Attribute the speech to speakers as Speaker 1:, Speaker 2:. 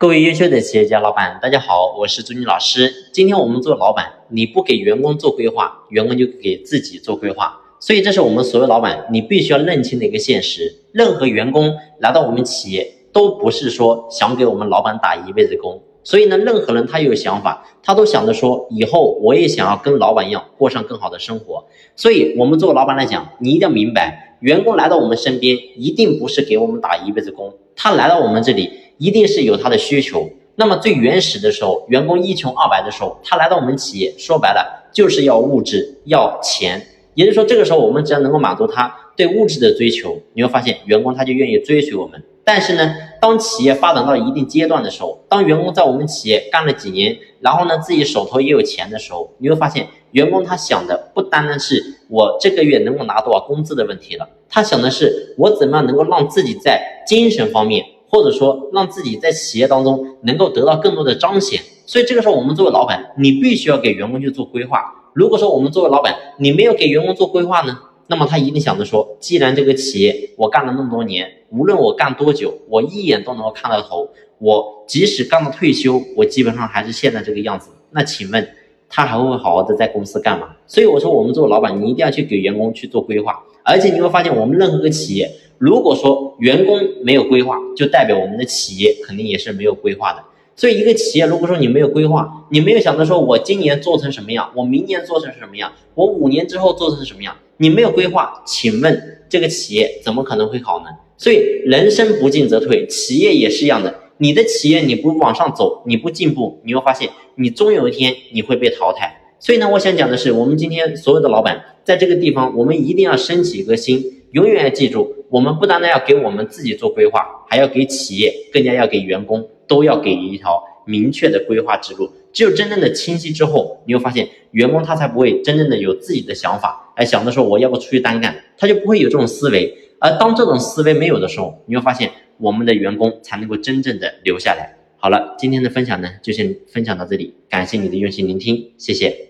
Speaker 1: 各位优秀的企业家老板，大家好，我是朱军老师。今天我们做老板，你不给员工做规划，员工就给自己做规划。所以这是我们所有老板你必须要认清的一个现实。任何员工来到我们企业，都不是说想给我们老板打一辈子工。所以呢，任何人他有想法，他都想着说，以后我也想要跟老板一样过上更好的生活。所以，我们做老板来讲，你一定要明白，员工来到我们身边，一定不是给我们打一辈子工，他来到我们这里。一定是有他的需求。那么最原始的时候，员工一穷二白的时候，他来到我们企业，说白了就是要物质，要钱。也就是说，这个时候我们只要能够满足他对物质的追求，你会发现员工他就愿意追随我们。但是呢，当企业发展到一定阶段的时候，当员工在我们企业干了几年，然后呢自己手头也有钱的时候，你会发现员工他想的不单单是我这个月能够拿多少工资的问题了，他想的是我怎么样能够让自己在精神方面。或者说让自己在企业当中能够得到更多的彰显，所以这个时候我们作为老板，你必须要给员工去做规划。如果说我们作为老板，你没有给员工做规划呢，那么他一定想着说，既然这个企业我干了那么多年，无论我干多久，我一眼都能够看到头，我即使干到退休，我基本上还是现在这个样子。那请问他还会好好的在公司干吗？所以我说，我们作为老板，你一定要去给员工去做规划，而且你会发现，我们任何个企业。如果说员工没有规划，就代表我们的企业肯定也是没有规划的。所以，一个企业如果说你没有规划，你没有想着说我今年做成什么样，我明年做成什么样，我五年之后做成什么样，你没有规划，请问这个企业怎么可能会好呢？所以，人生不进则退，企业也是一样的。你的企业你不往上走，你不进步，你会发现你终有一天你会被淘汰。所以呢，我想讲的是，我们今天所有的老板在这个地方，我们一定要升起一个心。永远要记住，我们不单单要给我们自己做规划，还要给企业，更加要给员工，都要给一条明确的规划之路。只有真正的清晰之后，你会发现员工他才不会真正的有自己的想法，哎，想着说我要不出去单干，他就不会有这种思维。而当这种思维没有的时候，你会发现我们的员工才能够真正的留下来。好了，今天的分享呢，就先分享到这里，感谢你的用心聆听，谢谢。